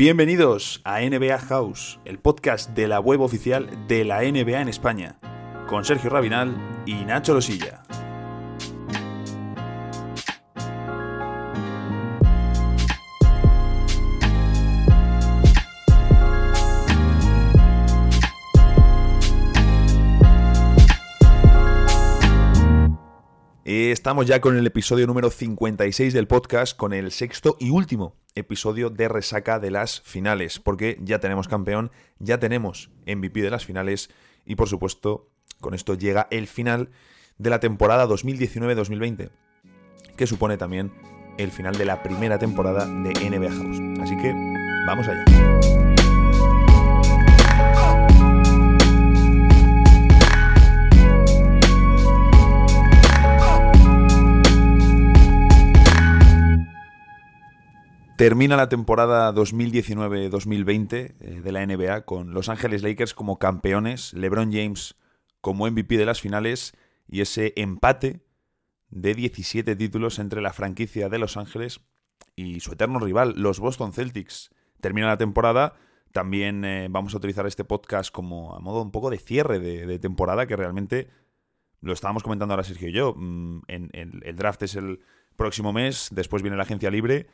Bienvenidos a NBA House, el podcast de la web oficial de la NBA en España, con Sergio Rabinal y Nacho Losilla. Estamos ya con el episodio número 56 del podcast, con el sexto y último episodio de resaca de las finales, porque ya tenemos campeón, ya tenemos MVP de las finales y por supuesto con esto llega el final de la temporada 2019-2020, que supone también el final de la primera temporada de NBA House. Así que vamos allá. Termina la temporada 2019-2020 eh, de la NBA con Los Ángeles Lakers como campeones, LeBron James como MVP de las finales y ese empate de 17 títulos entre la franquicia de Los Ángeles y su eterno rival, los Boston Celtics. Termina la temporada, también eh, vamos a utilizar este podcast como a modo un poco de cierre de, temporada, que realmente lo estábamos comentando ahora Sergio y yo. Mm, el draft es el próximo mes, después viene la agencia libre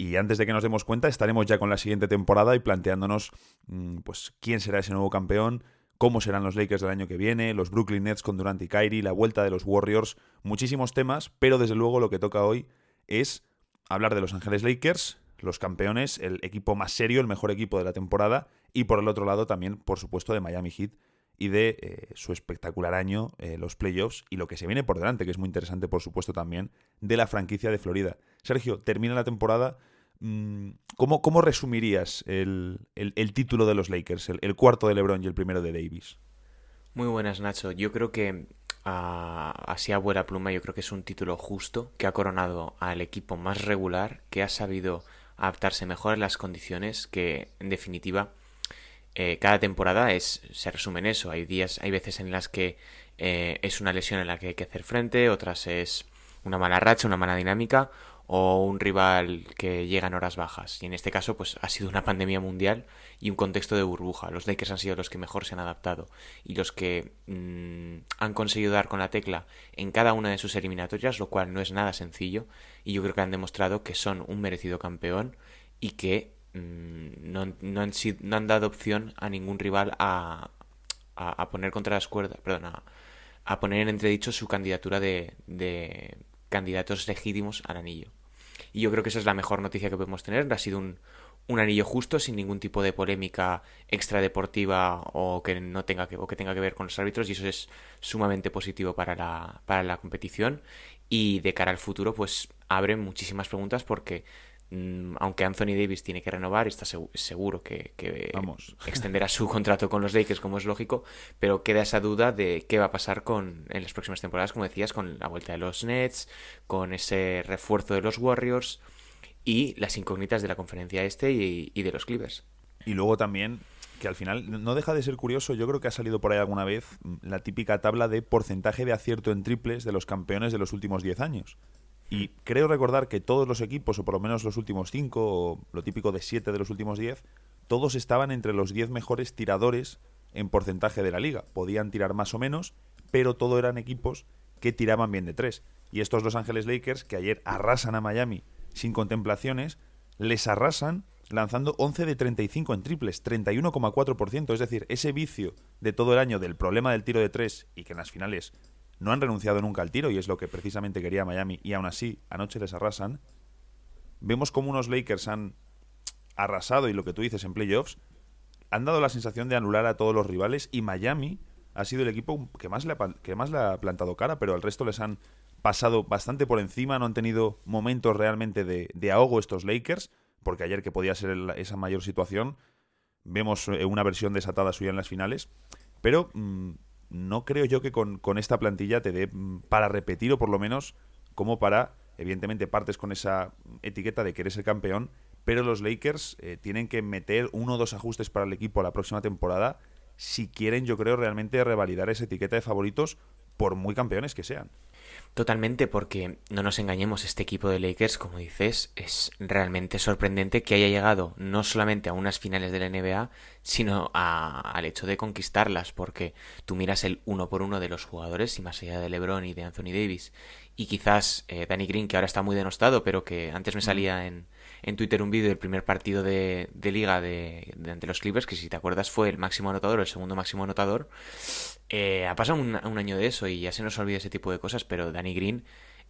y antes de que nos demos cuenta, estaremos ya con la siguiente temporada y planteándonos mm, pues, quién será ese nuevo campeón, cómo serán los Lakers del año que viene, los Brooklyn Nets con Durant y Kyrie, la vuelta de los Warriors, muchísimos temas, pero desde luego lo que toca hoy es hablar de Los Ángeles Lakers, los campeones, el equipo más serio, el mejor equipo de la temporada, y por el otro lado también, por supuesto, de Miami Heat y de eh, su espectacular año, eh, los playoffs y lo que se viene por delante, que es muy interesante, por supuesto, también de la franquicia de Florida. Sergio, termina la temporada ¿Cómo, cómo resumirías el, título de los Lakers, el, cuarto de LeBron y el primero de Davis? Muy buenas, Nacho. Yo creo que así a buena pluma, yo creo que es un título justo que ha coronado al equipo más regular, que ha sabido adaptarse mejor a las condiciones, que en definitiva eh, cada temporada es se resume en eso. Hay días, hay veces en las que eh, es una lesión en la que hay que hacer frente, otras es una mala racha, una mala dinámica, o un rival que llega en horas bajas. Y en este caso, pues ha sido una pandemia mundial y un contexto de burbuja. Los Lakers han sido los que mejor se han adaptado y los que mm, han conseguido dar con la tecla en cada una de sus eliminatorias, lo cual no es nada sencillo. Y yo creo que han demostrado que son un merecido campeón y que mm, no, han, no, han, dado opción a ningún rival a, a, poner contra las cuerdas, perdón, a, poner en entredicho su candidatura de, de candidatos legítimos al anillo. Y yo creo que esa es la mejor noticia que podemos tener. Ha sido un, un anillo justo, sin ningún tipo de polémica extradeportiva o que no tenga que, o que tenga que ver con los árbitros, y eso es sumamente positivo para la, para la competición. Y de cara al futuro, pues abre muchísimas preguntas porque aunque Anthony Davis tiene que renovar, está seguro que, extenderá su contrato con los Lakers, como es lógico, pero queda esa duda de qué va a pasar con en las próximas temporadas, como decías, con la vuelta de los Nets, con ese refuerzo de los Warriors y las incógnitas de la conferencia este y, y de los Clippers. Y luego también que al final no deja de ser curioso, yo creo que ha salido por ahí alguna vez mm, la típica tabla de porcentaje de acierto en triples de los campeones de los últimos 10 años. Y creo recordar que todos los equipos, o por lo menos los últimos cinco, o lo típico de siete de los últimos diez, todos estaban entre los diez mejores tiradores en porcentaje de la liga. Podían tirar más o menos, pero todo eran equipos que tiraban bien de tres. Y estos Los Ángeles Lakers, que ayer arrasan a Miami sin contemplaciones, les arrasan lanzando 11 de 35 en triples, 31,4%. Es decir, ese vicio de todo el año del problema del tiro de tres y que en las finales no han renunciado nunca al tiro y es lo que precisamente quería Miami y aún así anoche les arrasan. Vemos como unos Lakers han arrasado y lo que tú dices en playoffs han dado la sensación de anular a todos los rivales y Miami ha sido el equipo que más le ha, que más le ha plantado cara, pero al resto les han pasado bastante por encima, no han tenido momentos realmente de, ahogo estos Lakers, porque ayer que podía ser esa mayor situación, vemos eh, una versión desatada suya en las finales, pero mm, no creo yo que con, esta plantilla te dé mm, para repetir o por lo menos como para, evidentemente partes con esa etiqueta de que eres el campeón, pero los Lakers eh, tienen que meter uno o dos ajustes para el equipo la próxima temporada si quieren, yo creo, realmente revalidar esa etiqueta de favoritos por muy campeones que sean. Totalmente, porque no nos engañemos, este equipo de Lakers, como dices, es realmente sorprendente que haya llegado no solamente a unas finales de la NBA, sino al hecho de conquistarlas, porque tú miras el uno por uno de los jugadores, y más allá de LeBron y de Anthony Davis, y quizás eh, Danny Green, que ahora está muy denostado, pero que antes me salía en, en Twitter un vídeo del primer partido de, liga de, de, ante los Clippers, que si te acuerdas fue el máximo anotador, el segundo máximo anotador, eh, ha pasado un, año de eso y ya se nos olvida ese tipo de cosas, pero Danny Green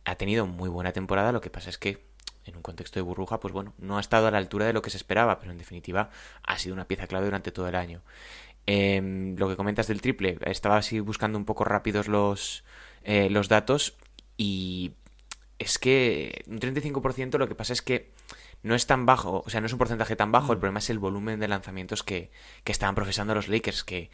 ha tenido muy buena temporada. Lo que pasa es que en un contexto de burbuja, pues bueno, no ha estado a la altura de lo que se esperaba, pero en definitiva ha sido una pieza clave durante todo el año. Em, lo que comentas del triple, estaba así buscando un poco rápidos los, eh, los datos y es que un 35% lo que pasa es que no es tan bajo, o sea, no es un porcentaje tan bajo, el mm. problema es el volumen de lanzamientos que, que estaban profesando los Lakers, que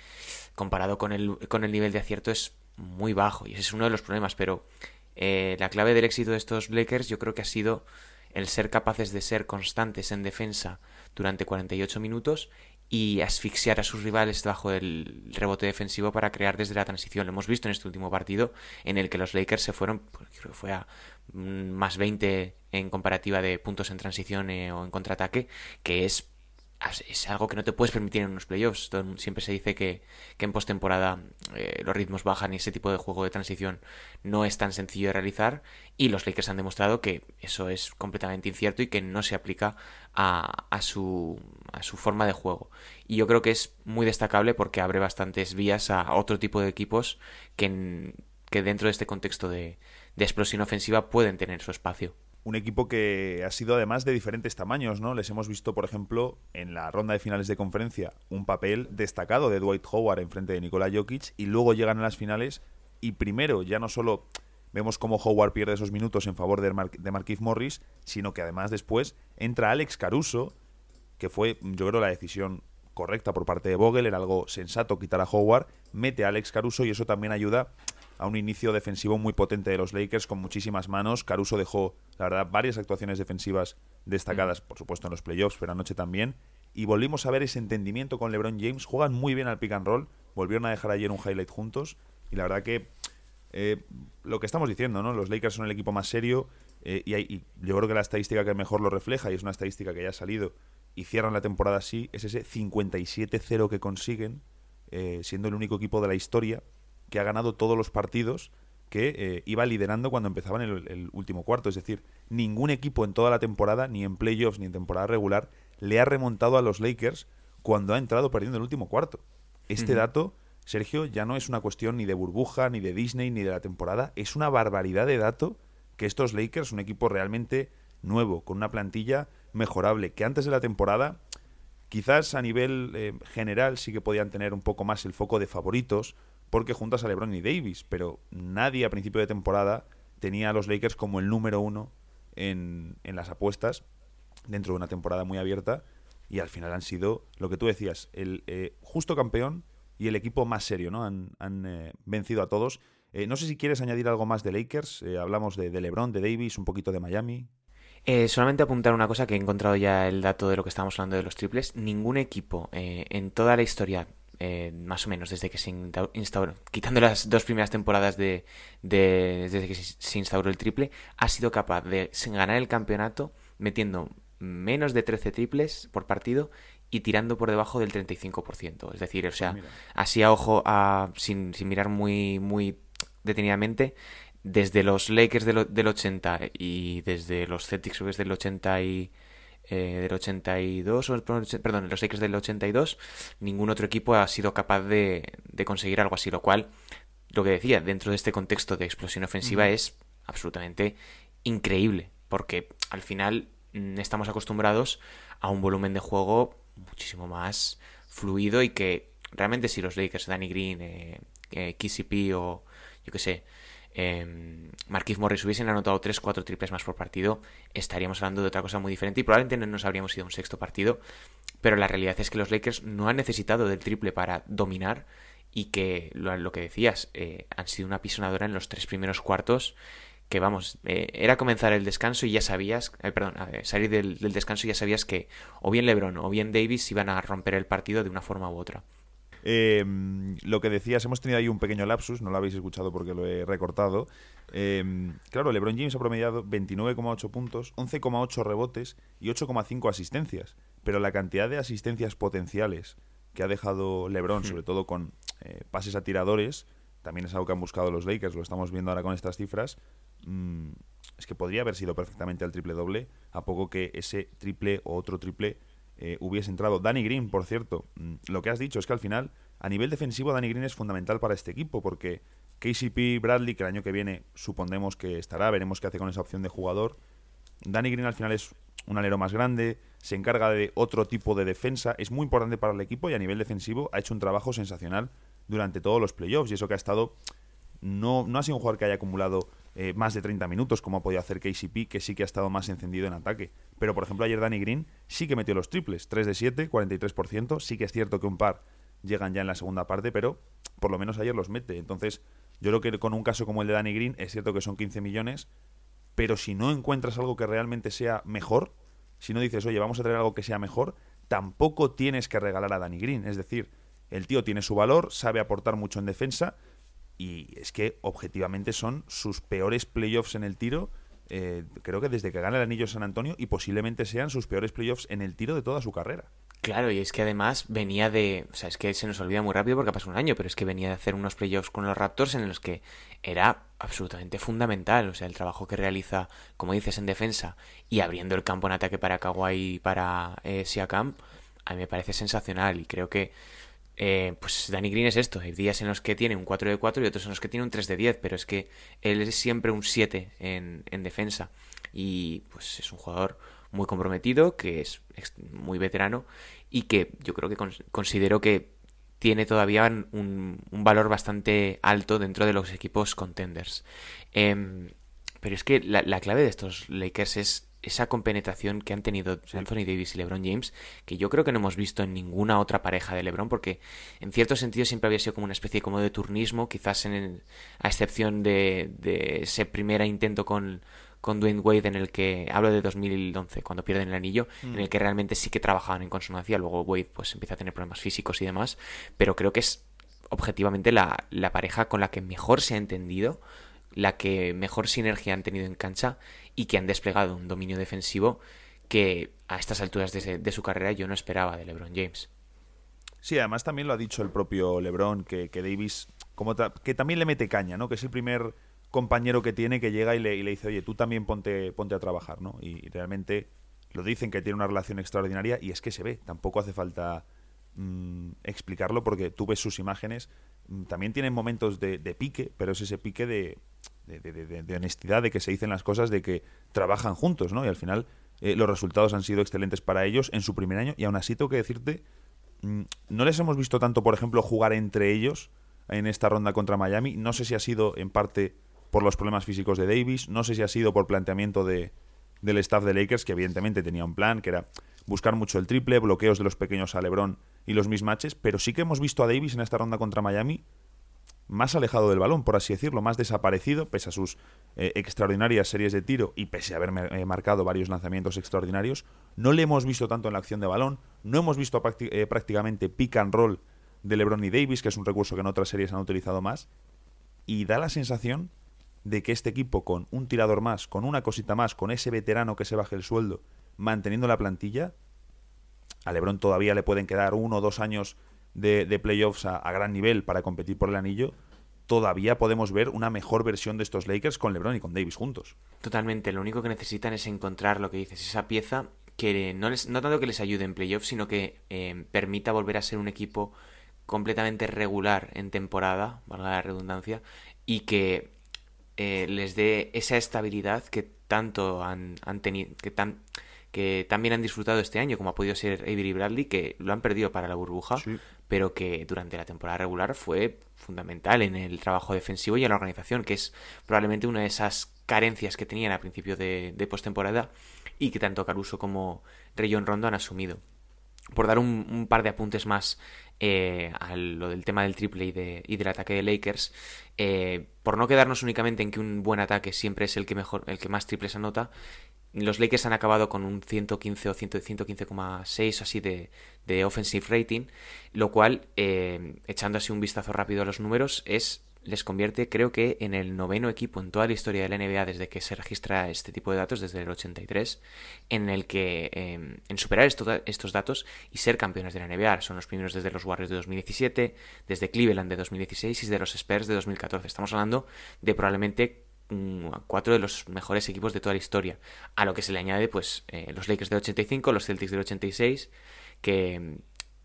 comparado con el, con el nivel de acierto es muy bajo, y ese es uno de los problemas, pero eh, la clave del éxito de estos Lakers yo creo que ha sido el ser capaces de ser constantes en defensa durante 48 minutos y asfixiar a sus rivales bajo el rebote defensivo para crear desde la transición. Lo hemos visto en este último partido en el que los Lakers se fueron, pues, creo que fue a más 20 en comparativa de puntos en transición eh, o en contraataque, que es es algo que no te puedes permitir en unos playoffs. Siempre se dice que, en postemporada eh, los ritmos bajan y ese tipo de juego de transición no es tan sencillo de realizar. Y los Lakers han demostrado que eso es completamente incierto y que no se aplica a, a, su, a su forma de juego. Y yo creo que es muy destacable porque abre bastantes vías a otro tipo de equipos que, que dentro de este contexto de, de explosión ofensiva pueden tener su espacio un equipo que ha sido además de diferentes tamaños, ¿no? Les hemos visto, por ejemplo, en la ronda de finales de conferencia, un papel destacado de Dwight Howard en frente de Nikola Jokic y luego llegan a las finales y primero ya no solo vemos cómo Howard pierde esos minutos en favor de, Mar de Marquise Morris, sino que además después entra Alex Caruso, que fue, yo creo, la decisión correcta por parte de Vogel, era algo sensato quitar a Howard, mete a Alex Caruso y eso también ayuda a un inicio defensivo muy potente de los Lakers con muchísimas manos. Caruso dejó, la verdad, varias actuaciones defensivas destacadas, por supuesto en los playoffs, pero anoche también. Y volvimos a ver ese entendimiento con LeBron James. Juegan muy bien al pick and roll. Volvieron a dejar ayer un highlight juntos. Y la verdad que eh, lo que estamos diciendo, ¿no? Los Lakers son el equipo más serio. Eh, y, hay, yo creo que la estadística que mejor lo refleja, y es una estadística que ya ha salido, y cierran la temporada así, es ese 57-0 que consiguen, eh, siendo el único equipo de la historia que ha ganado todos los partidos que eh, iba liderando cuando empezaban el, el, último cuarto. Es decir, ningún equipo en toda la temporada, ni en playoffs ni en temporada regular, le ha remontado a los Lakers cuando ha entrado perdiendo el último cuarto. Este dato, Sergio, ya no es una cuestión ni de burbuja, ni de Disney, ni de la temporada. Es una barbaridad de dato que estos Lakers, un equipo realmente nuevo, con una plantilla mejorable, que antes de la temporada quizás a nivel eh, general sí que podían tener un poco más el foco de favoritos, porque juntas a LeBron y Davis, pero nadie a principio de temporada tenía a los Lakers como el número uno en, en las apuestas dentro de una temporada muy abierta y al final han sido lo que tú decías, el eh, justo campeón y el equipo más serio, ¿no? Han, han eh, vencido a todos. Eh, no sé si quieres añadir algo más de Lakers. hablamos de, de, LeBron, de Davis, un poquito de Miami. solamente apuntar una cosa que he encontrado ya el dato de lo que estamos hablando de los triples. Ningún equipo en toda la historia eh, más o menos desde que se instauró, quitando las dos primeras temporadas de, desde que se instauró el triple, ha sido capaz de ganar el campeonato metiendo menos de 13 triples por partido y tirando por debajo del 35%. Es decir, o sea, así a ojo, a, sin, sin, mirar muy, muy detenidamente, desde los Lakers del, del 80 y desde los Celtics del 80 y eh, del 82, perdón, los Lakers del 82, ningún otro equipo ha sido capaz de, conseguir algo así, lo cual, lo que decía, dentro de este contexto de explosión ofensiva es absolutamente increíble, porque al final mm, estamos acostumbrados a un volumen de juego muchísimo más fluido y que realmente si los Lakers, Danny Green, eh, eh KCP o yo que sé, eh, Marquise Morris hubiesen anotado 3-4 triples más por partido, estaríamos hablando de otra cosa muy diferente y probablemente no nos habríamos ido a un sexto partido. Pero la realidad es que los Lakers no han necesitado del triple para dominar y que lo, que decías, eh, han sido una pisonadora en los tres primeros cuartos. Que vamos, eh, era comenzar el descanso y ya sabías, eh, perdón, salir del, del descanso y ya sabías que o bien LeBron o bien Davis iban a romper el partido de una forma u otra. Em, lo que decías, hemos tenido ahí un pequeño lapsus, no lo habéis escuchado porque lo he recortado. Em, claro, LeBron James ha promediado 29,8 puntos, 11,8 rebotes y 8,5 asistencias. Pero la cantidad de asistencias potenciales que ha dejado LeBron, hmm. sobre todo con eh, pases a tiradores, también es algo que han buscado los Lakers, lo estamos viendo ahora con estas cifras. Mm, es que podría haber sido perfectamente el triple doble, a poco que ese triple o otro triple eh, hubiese entrado. Danny Green, por cierto, mm, lo que has dicho es que al final, a nivel defensivo, Danny Green es fundamental para este equipo, porque KCP Bradley, que el año que viene supondremos que estará, veremos qué hace con esa opción de jugador. Danny Green al final es un alero más grande, se encarga de otro tipo de defensa, es muy importante para el equipo y a nivel defensivo ha hecho un trabajo sensacional durante todos los playoffs y eso que ha estado no, no ha sido un jugador que haya acumulado eh, más de 30 minutos, como ha podido hacer KCP, que sí que ha estado más encendido en ataque. Pero, por ejemplo, ayer Danny Green sí que metió los triples, 3 de 7, 43%. Sí que es cierto que un par llegan ya en la segunda parte, pero por lo menos ayer los mete. Entonces, yo creo que con un caso como el de Danny Green, es cierto que son 15 millones, pero si no encuentras algo que realmente sea mejor, si no dices, oye, vamos a traer algo que sea mejor, tampoco tienes que regalar a Danny Green. Es decir, el tío tiene su valor, sabe aportar mucho en defensa, y es que objetivamente son sus peores playoffs en el tiro. Eh, creo que desde que gana el anillo San Antonio y posiblemente sean sus peores playoffs en el tiro de toda su carrera. Claro, y es que además venía de. O sea, es que se nos olvida muy rápido porque ha pasado un año, pero es que venía de hacer unos playoffs con los Raptors en los que era absolutamente fundamental. O sea, el trabajo que realiza, como dices, en defensa y abriendo el campo en ataque para Kawhi y para eh, Siakam, a mí me parece sensacional y creo que eh, pues Danny Green es esto, hay días en los que tiene un 4 de 4 y otros en los que tiene un 3 de 10, pero es que él es siempre un 7 en, defensa y pues es un jugador muy comprometido, que es muy veterano y que yo creo que considero que tiene todavía un, valor bastante alto dentro de los equipos contenders. Em, pero es que la, clave de estos Lakers es esa compenetración que han tenido Anthony Davis y LeBron James, que yo creo que no hemos visto en ninguna otra pareja de LeBron, porque en cierto sentido siempre había sido como una especie como de turnismo, quizás en a excepción de, ese primer intento con, con Dwayne Wade en el que hablo de 2011 cuando pierden el anillo en el mm. que realmente sí que trabajaban en consonancia luego Wade pues empieza a tener problemas físicos y demás pero creo que es objetivamente la, la pareja con la que mejor se ha entendido la que mejor sinergia han tenido en cancha y que han desplegado un dominio defensivo que a estas alturas de, su carrera yo no esperaba de LeBron James. Sí, además también lo ha dicho el propio LeBron, que, Davis como que también le mete caña, ¿no? Que es el primer compañero que tiene que llega y le, dice, oye, tú también ponte, ponte a trabajar, ¿no? Y, realmente lo dicen que tiene una relación extraordinaria y es que se ve, tampoco hace falta mm, explicarlo porque tú ves sus imágenes, mm, también tienen momentos de pique, pero es ese pique de, de, honestidad, de que se dicen las cosas, de que trabajan juntos, ¿no? Y al final eh, los resultados han sido excelentes para ellos en su primer año y aún así tengo que decirte, mm, no les hemos visto tanto, por ejemplo, jugar entre ellos en esta ronda contra Miami. No sé si ha sido en parte por los problemas físicos de Davis, no sé si ha sido por planteamiento de, del staff de Lakers, que evidentemente tenía un plan, que era buscar mucho el triple, bloqueos de los pequeños a LeBron y los mismatches, pero sí que hemos visto a Davis en esta ronda contra Miami más alejado del balón, por así decirlo, más desaparecido, pese a sus eh, extraordinarias series de tiro y pese a haber eh, marcado varios lanzamientos extraordinarios, no le hemos visto tanto en la acción de balón, no hemos visto eh, prácticamente pick and roll de LeBron y Davis, que es un recurso que en otras series han utilizado más, y da la sensación de que este equipo con un tirador más, con una cosita más, con ese veterano que se baje el sueldo, manteniendo la plantilla, a LeBron todavía le pueden quedar uno o dos años de, playoffs a, gran nivel para competir por el anillo, todavía podemos ver una mejor versión de estos Lakers con LeBron y con Davis juntos. Totalmente, lo único que necesitan es encontrar lo que dices, esa pieza que no, les, no tanto que les ayude en playoffs, sino que eh, permita volver a ser un equipo completamente regular en temporada, valga la redundancia, y que eh, les dé esa estabilidad que tanto han, han tenido, que tan, que también han disfrutado este año, como ha podido ser Avery Bradley, que lo han perdido para la burbuja, pero que durante la temporada regular fue fundamental en el trabajo defensivo y en la organización, que es probablemente una de esas carencias que tenían a principio de, postemporada y que tanto Caruso como Rayon Rondo han asumido. Por dar un, par de apuntes más eh, a lo del tema del triple y, de, y del ataque de Lakers, eh, por no quedarnos únicamente en que un buen ataque siempre es el que mejor, el que más triples anota, los Lakers han acabado con un 115 o 115,6 así de, offensive rating, lo cual, eh, echando así un vistazo rápido a los números, es les convierte creo que en el noveno equipo en toda la historia de la NBA desde que se registra este tipo de datos, desde el 83, en el que em, en superar estos datos y ser campeones de la NBA. Son los primeros desde los Warriors de 2017, desde Cleveland de 2016 y de los Spurs de 2014. Estamos hablando de probablemente cuatro de los mejores equipos de toda la historia. A lo que se le añade pues eh, los Lakers del 85, los Celtics del 86, que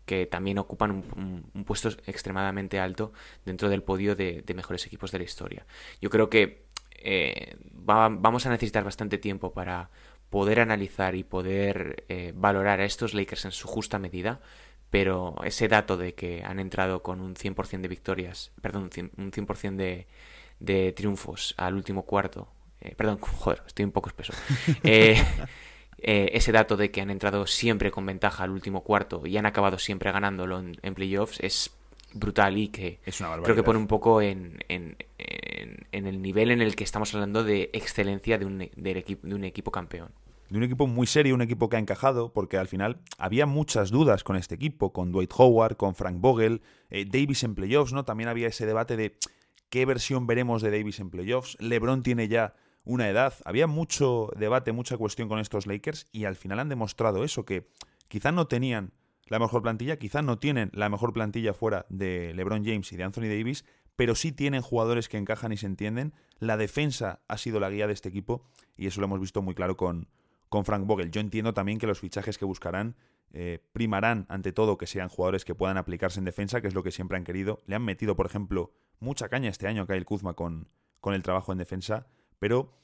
que también ocupan un, puesto extremadamente alto dentro del podio de, mejores equipos de la historia. Yo creo que eh, vamos a necesitar bastante tiempo para poder analizar y poder eh, valorar a estos Lakers en su justa medida, pero ese dato de que han entrado con un 100% de victorias, perdón, un 100% de, de triunfos al último cuarto, eh, perdón, joder, estoy un poco espeso. Eh, ese dato de que han entrado siempre con ventaja al último cuarto y han acabado siempre ganándolo en, playoffs es brutal y que creo que pone un poco en, en, el nivel en el que estamos hablando de excelencia de un, equipo, de un equipo campeón. De un equipo muy serio, un equipo que ha encajado, porque al final había muchas dudas con este equipo, con Dwight Howard, con Frank Vogel, eh, Davis en playoffs, ¿no? También había ese debate de qué versión veremos de Davis en playoffs. LeBron tiene ya una edad. Había mucho debate, mucha cuestión con estos Lakers y al final han demostrado eso, que quizá no tenían la mejor plantilla, quizá no tienen la mejor plantilla fuera de LeBron James y de Anthony Davis, pero sí tienen jugadores que encajan y se entienden. La defensa ha sido la guía de este equipo y eso lo hemos visto muy claro con, con Frank Vogel. Yo entiendo también que los fichajes que buscarán eh, primarán ante todo que sean jugadores que puedan aplicarse en defensa, que es lo que siempre han querido. Le han metido, por ejemplo, mucha caña este año Kyle Kuzma con, con el trabajo en defensa pero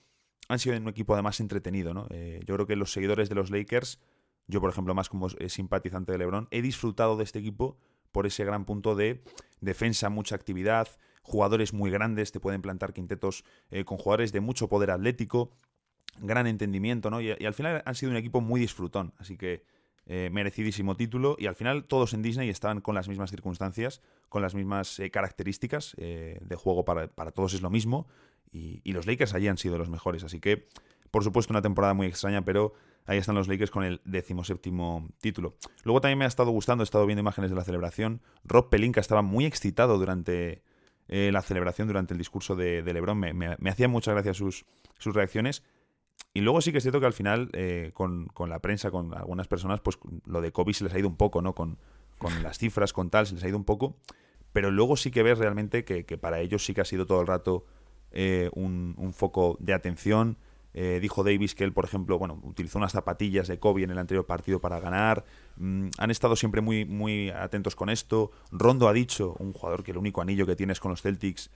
han sido un equipo además entretenido, ¿no? Eh, yo creo que los seguidores de los Lakers, yo por ejemplo más como simpatizante de LeBron, he disfrutado de este equipo por ese gran punto de defensa, mucha actividad, jugadores muy grandes, te pueden plantar quintetos eh, con jugadores de mucho poder atlético, gran entendimiento, ¿no? Y, al final han sido un equipo muy disfrutón, así que merecidísimo título y al final todos en Disney estaban con las mismas circunstancias, con las mismas características de juego para, para, todos es lo mismo y, los Lakers allí han sido los mejores. Así que, por supuesto, una temporada muy extraña, pero ahí están los Lakers con el decimoséptimo título. Luego también me ha estado gustando, he estado viendo imágenes de la celebración. Rob Pelinka estaba muy excitado durante eh, la celebración, durante el discurso de, LeBron. Me, me, hacían muchas gracias sus, sus reacciones. Y luego sí que es cierto que al final, eh, con, la prensa, con algunas personas, pues lo de Kobe se les ha ido un poco, ¿no? Con, con las cifras, con tal, se les ha ido un poco. Pero luego sí que ves realmente que, que para ellos sí que ha sido todo el rato eh, un, foco de atención. Eh, dijo Davis que él, por ejemplo, bueno, utilizó unas zapatillas de Kobe en el anterior partido para ganar. Mm, han estado siempre muy, muy atentos con esto. Rondo ha dicho, un jugador que el único anillo que tienes con los Celtics,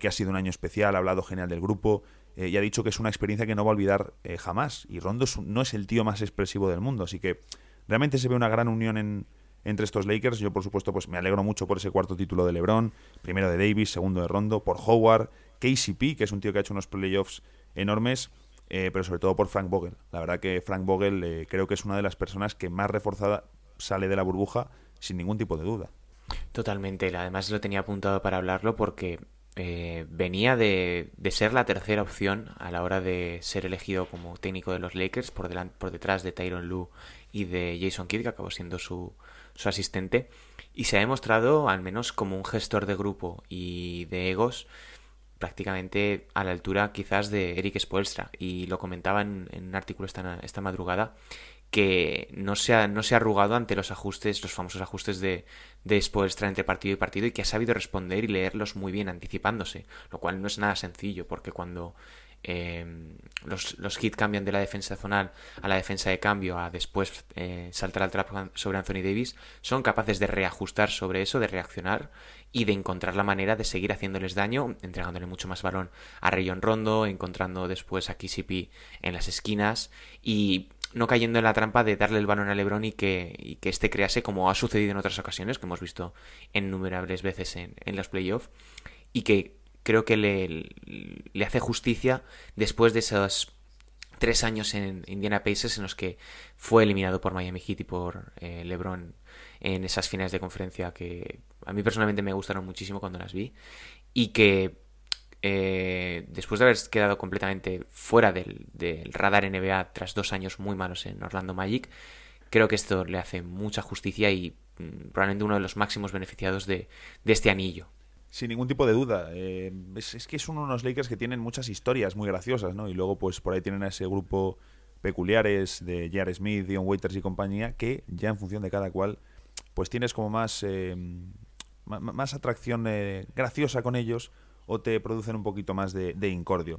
que ha sido un año especial, ha hablado genial del grupo y ha dicho que es una experiencia que no va a olvidar jamás. Y Rondo no es el tío más expresivo del mundo, así que realmente se ve una gran unión en, entre estos Lakers. Yo, por supuesto, pues me alegro mucho por ese cuarto título de LeBron, primero de Davis, segundo de Rondo, por Howard, KCP, que es un tío que ha hecho unos playoffs enormes, eh, pero sobre todo por Frank Vogel. La verdad que Frank Vogel eh, creo que es una de las personas que más reforzada sale de la burbuja sin ningún tipo de duda. Totalmente, además lo tenía apuntado para hablarlo porque eh, venía de, ser la tercera opción a la hora de ser elegido como técnico de los Lakers por, delante, por detrás de Tyron Lue y de Jason Kidd, que acabó siendo su, su asistente, y se ha demostrado al menos como un gestor de grupo y de egos prácticamente a la altura quizás de Eric Spoelstra. Y lo comentaba en, un artículo esta, esta madrugada que no se, ha, no se ha arrugado ante los ajustes, los famosos ajustes de, de Spoelstra entre partido y partido y que ha sabido responder y leerlos muy bien, anticipándose, lo cual no es nada sencillo porque cuando Em, los, los hits cambian de la defensa zonal a la defensa de cambio a después eh, saltar al trap sobre Anthony Davis, son capaces de reajustar sobre eso, de reaccionar y de encontrar la manera de seguir haciéndoles daño, entregándole mucho más balón a Rayon Rondo, encontrando después a KCP en las esquinas y no cayendo en la trampa de darle el balón a LeBron y que, y que este crease como ha sucedido en otras ocasiones, que hemos visto innumerables veces en, en los playoffs, y que creo que le, le hace justicia después de esos tres años en Indiana Pacers en los que fue eliminado por Miami Heat y por eh, LeBron en esas finales de conferencia que a mí personalmente me gustaron muchísimo cuando las vi y que eh, después de haber quedado completamente fuera del, radar NBA tras dos años muy malos en Orlando Magic, creo que esto le hace mucha justicia y mm, probablemente uno de los máximos beneficiados de, este anillo. Sin ningún tipo de duda. Eh, es, que son unos Lakers que tienen muchas historias muy graciosas, ¿no? Y luego, pues por ahí tienen a ese grupo peculiares de J.R. Smith, Dion Waiters y compañía, que ya en función de cada cual, pues tienes como más, eh, más atracción eh, graciosa con ellos o te producen un poquito más de, incordio.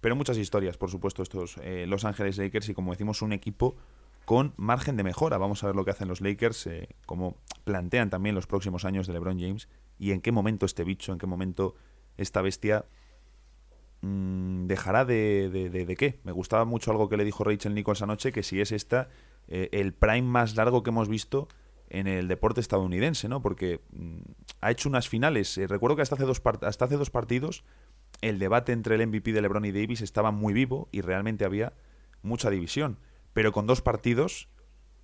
Pero muchas historias, por supuesto, estos Los Ángeles Lakers y como decimos, un equipo con margen de mejora. Vamos a ver lo que hacen los Lakers, cómo plantean también los próximos años de LeBron James y en qué momento este bicho, en qué momento esta bestia mm, dejará de, de, qué. Me gustaba mucho algo que le dijo Rachel Nichols anoche, que si es esta eh, el prime más largo que hemos visto en el deporte estadounidense, ¿no? Porque mm, ha hecho unas finales. Eh, recuerdo que hasta hace, dos hasta hace dos partidos el debate entre el MVP de LeBron y Davis estaba muy vivo y realmente había mucha división. Pero con dos partidos,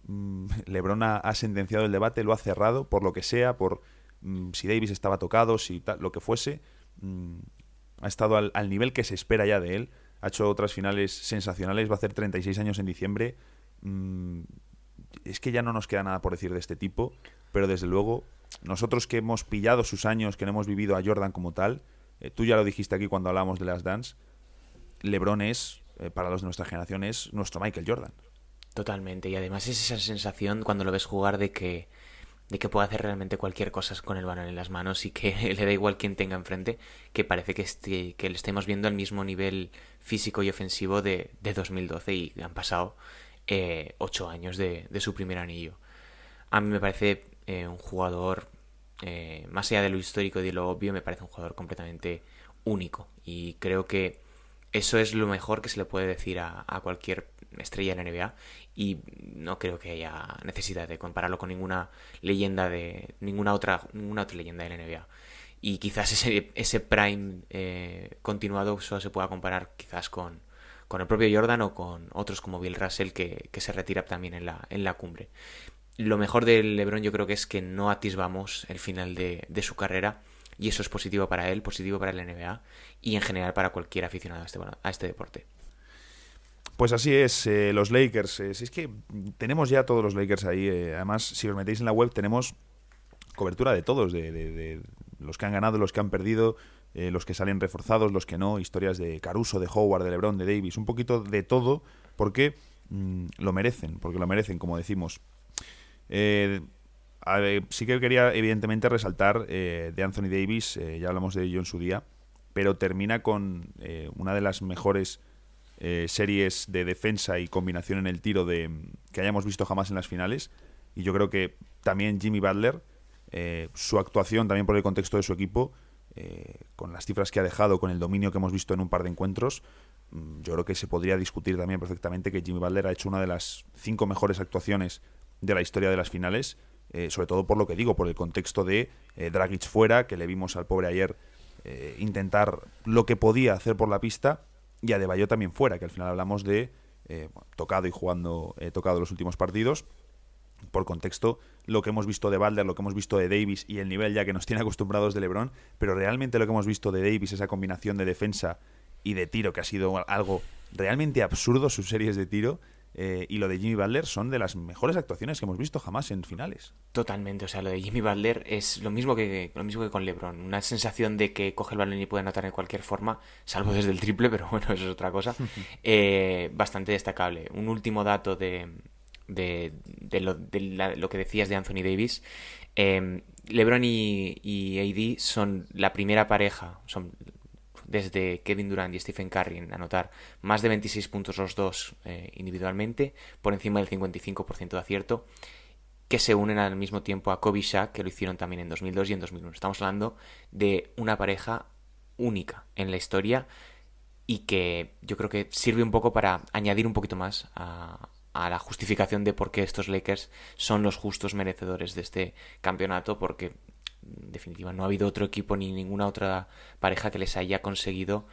mm, LeBron ha sentenciado el debate, lo ha cerrado, por lo que sea, por Mm, si Davis estaba tocado, si lo que fuese, ha estado al, nivel que se espera ya de él. Ha hecho otras finales sensacionales, va a hacer 36 años en diciembre. Es que ya no nos queda nada por decir de este tipo, pero desde luego, nosotros que hemos pillado sus años, que no hemos vivido a Jordan como tal, eh, tú ya lo dijiste aquí cuando hablamos de las Dance, LeBron es, eh, para los de nuestra generación, es nuestro Michael Jordan. Totalmente, y además es esa sensación cuando lo ves jugar de que de que puede hacer realmente cualquier cosa con el balón en las manos y que le da igual quien tenga enfrente, que parece que, este, que le estemos viendo al mismo nivel físico y ofensivo de, de 2012 y han pasado eh, ocho años de, su primer anillo. A mí me parece eh, un jugador, eh, más allá de lo histórico y de lo obvio, me parece un jugador completamente único. Y creo que eso es lo mejor que se le puede decir a, a cualquier estrella en la NBA y no creo que haya necesidad de compararlo con ninguna leyenda de ninguna otra ninguna otra leyenda de la NBA y quizás ese, ese prime eh, continuado solo se pueda comparar quizás con, con el propio Jordan o con otros como Bill Russell que, que, se retira también en la, en la cumbre. Lo mejor del LeBron yo creo que es que no atisbamos el final de, de su carrera y eso es positivo para él, positivo para la NBA y en general para cualquier aficionado a este, a este deporte. Pues así es, eh, los Lakers. Eh, es que tenemos ya todos los Lakers ahí. Eh, además, si os metéis en la web, tenemos cobertura de todos, de, los que han ganado, los que han perdido, los que salen reforzados, los que no, historias de Caruso, de Howard, de LeBron, de Davis, un poquito de todo, porque mm, lo merecen, porque lo merecen, como decimos. sí que quería, evidentemente, resaltar de Anthony Davis, ya hablamos de ello en su día, pero termina con una de las mejores eh, series de defensa y combinación en el tiro de que hayamos visto jamás en las finales. Y yo creo que también Jimmy Butler, eh, su actuación también por el contexto de su equipo, eh, con las cifras que ha dejado, con el dominio que hemos visto en un par de encuentros, mm, yo creo que se podría discutir también perfectamente que Jimmy Butler ha hecho una de las cinco mejores actuaciones de la historia de las finales, sobre todo por lo que digo, por el contexto de Dragic fuera, que le vimos al pobre ayer intentar lo que podía hacer por la pista y a Debayo también fuera, que al final hablamos de eh, tocado y jugando eh, tocado los últimos partidos. Por contexto, lo que hemos visto de Balder, lo que hemos visto de Davis y el nivel ya que nos tiene acostumbrados de LeBron, pero realmente lo que hemos visto de Davis, esa combinación de defensa y de tiro, que ha sido algo realmente absurdo, sus series de tiro, eh, y lo de Jimmy Butler son de las mejores actuaciones que hemos visto jamás en finales. Totalmente, o sea, lo de Jimmy Butler es lo mismo que lo mismo que con LeBron, una sensación de que coge el balón y puede anotar en cualquier forma, salvo desde el triple, pero bueno, eso es otra cosa. Eh, bastante destacable. Un último dato de, de, lo, que decías de Anthony Davis. Eh, LeBron y, AD son la primera pareja, son desde Kevin Durant y Stephen Curry en anotar más de 26 puntos los dos eh, individualmente, por encima del 55% de acierto, que se unen al mismo tiempo a Kobe Shaq, que lo hicieron también en 2002 y en 2001. Estamos hablando de una pareja única en la historia y que yo creo que sirve un poco para añadir un poquito más a, a la justificación de por qué estos Lakers son los justos merecedores de este campeonato, porque en definitiva, no ha habido otro equipo ni ninguna otra pareja que les haya conseguido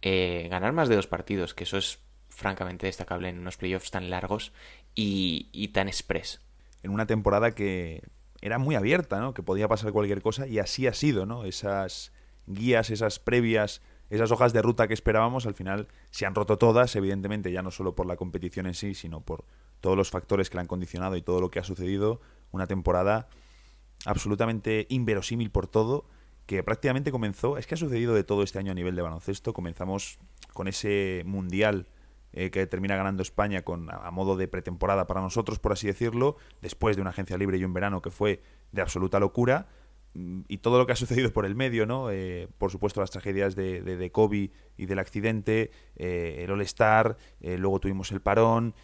eh, ganar más de dos partidos, que eso es francamente destacable en unos playoffs tan largos y, y tan express. En una temporada que era muy abierta, ¿no? Que podía pasar cualquier cosa y así ha sido, ¿no? Esas guías, esas previas, esas hojas de ruta que esperábamos, al final se han roto todas, evidentemente, ya no solo por la competición en sí, sino por todos los factores que la han condicionado y todo lo que ha sucedido. Una temporada absolutamente inverosímil por todo, que prácticamente comenzó, es que ha sucedido de todo este año a nivel de baloncesto, comenzamos con ese mundial eh, que termina ganando España con a, modo de pretemporada para nosotros, por así decirlo, después de una agencia libre y un verano que fue de absoluta locura y todo lo que ha sucedido por el medio, ¿no? Eh, por supuesto las tragedias de, de, Kobe y del accidente, eh, el All-Star, luego tuvimos el parón,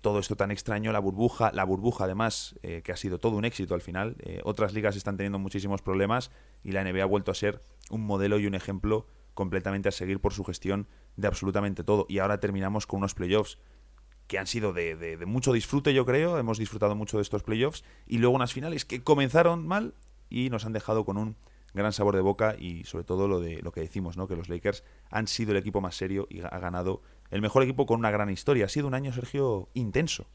todo esto tan extraño, la burbuja, la burbuja además, que ha sido todo un éxito al final. otras ligas están teniendo muchísimos problemas y la NBA ha vuelto a ser un modelo y un ejemplo completamente a seguir por su gestión de absolutamente todo. Y ahora terminamos con unos playoffs que han sido de, mucho disfrute, yo creo. Hemos disfrutado mucho de estos playoffs. Y luego unas finales que comenzaron mal y nos han dejado con un gran sabor de boca y sobre todo lo de lo que decimos, ¿no? Que los Lakers han sido el equipo más serio y ha ganado el mejor equipo con una gran historia. Ha sido un año, Sergio, intenso.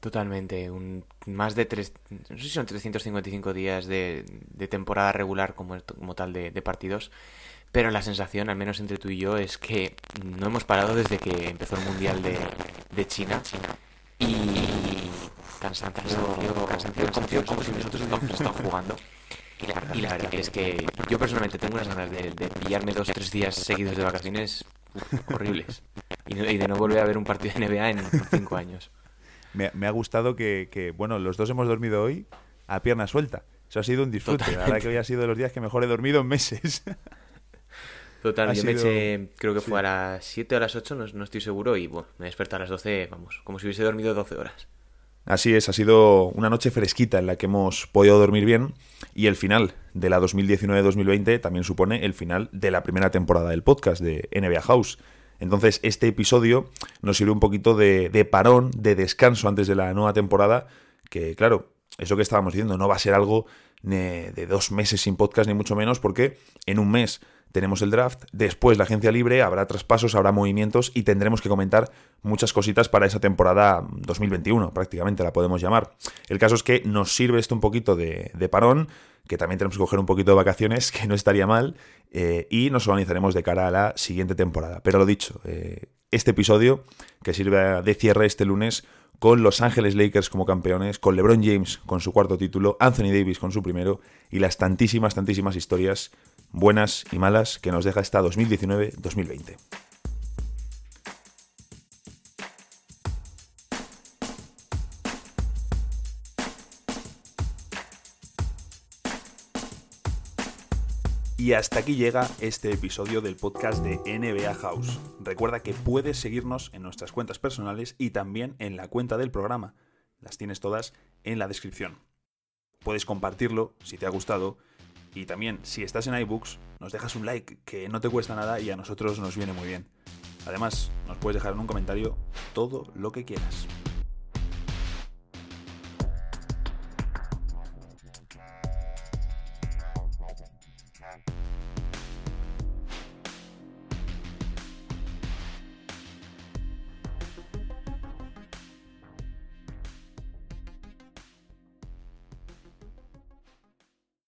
Totalmente, un, más de tres, no sé si son 355 días de, de temporada regular como, como tal de, partidos pero la sensación, al menos entre tú y yo, es que no hemos parado desde que empezó el Mundial de, de China. Y cansancio, cansancio, cansancio, como si nosotros hubiéramos estado jugando. Y la, verdad es que yo personalmente tengo unas ganas de, pillarme dos o tres días seguidos de vacaciones horribles. Y, de no volver a ver un partido de NBA en cinco años. Me, me ha gustado que, que, bueno, los dos hemos dormido hoy a pierna suelta. Eso ha sido un disfrute. La verdad que hoy ha sido de los días que mejor he dormido en meses. Total, yo me eché, creo que fue a las 7 o a las 8, no, estoy seguro, y bueno, me desperté a las 12, vamos, como si hubiese dormido 12 horas. Así es, ha sido una noche fresquita en la que hemos podido dormir bien y el final de la 2019-2020 también supone el final de la primera temporada del podcast de NBA House. Entonces este episodio nos sirve un poquito de, parón, de descanso antes de la nueva temporada, que claro, eso que estábamos diciendo, no va a ser algo de dos meses sin podcast ni mucho menos porque en un mes tenemos el draft, después la agencia libre, habrá traspasos, habrá movimientos y tendremos que comentar muchas cositas para esa temporada 2021, prácticamente la podemos llamar. El caso es que nos sirve esto un poquito de, parón, que también tenemos que coger un poquito de vacaciones, que no estaría mal, eh, y nos organizaremos de cara a la siguiente temporada. Pero lo dicho, eh, este episodio, que sirve de cierre este lunes, con Los Ángeles Lakers como campeones, con LeBron James con su cuarto título, Anthony Davis con su primero, y las tantísimas, tantísimas historias buenas y malas que nos deja esta 2019-2020. Y hasta aquí llega este episodio del podcast de NBA House. Recuerda que puedes seguirnos en nuestras cuentas personales y también en la cuenta del programa. Las tienes todas en la descripción. Puedes compartirlo si te ha gustado y también, si estás en iBooks, nos dejas un like que no te cuesta nada y a nosotros nos viene muy bien. Además, nos puedes dejar en un comentario todo lo que quieras.